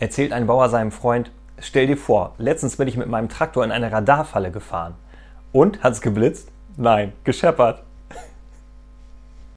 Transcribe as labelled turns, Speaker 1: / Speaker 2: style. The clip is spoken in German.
Speaker 1: Erzählt ein Bauer seinem Freund, stell dir vor, letztens bin ich mit meinem Traktor in eine Radarfalle gefahren. Und? Hat's geblitzt? Nein, gescheppert.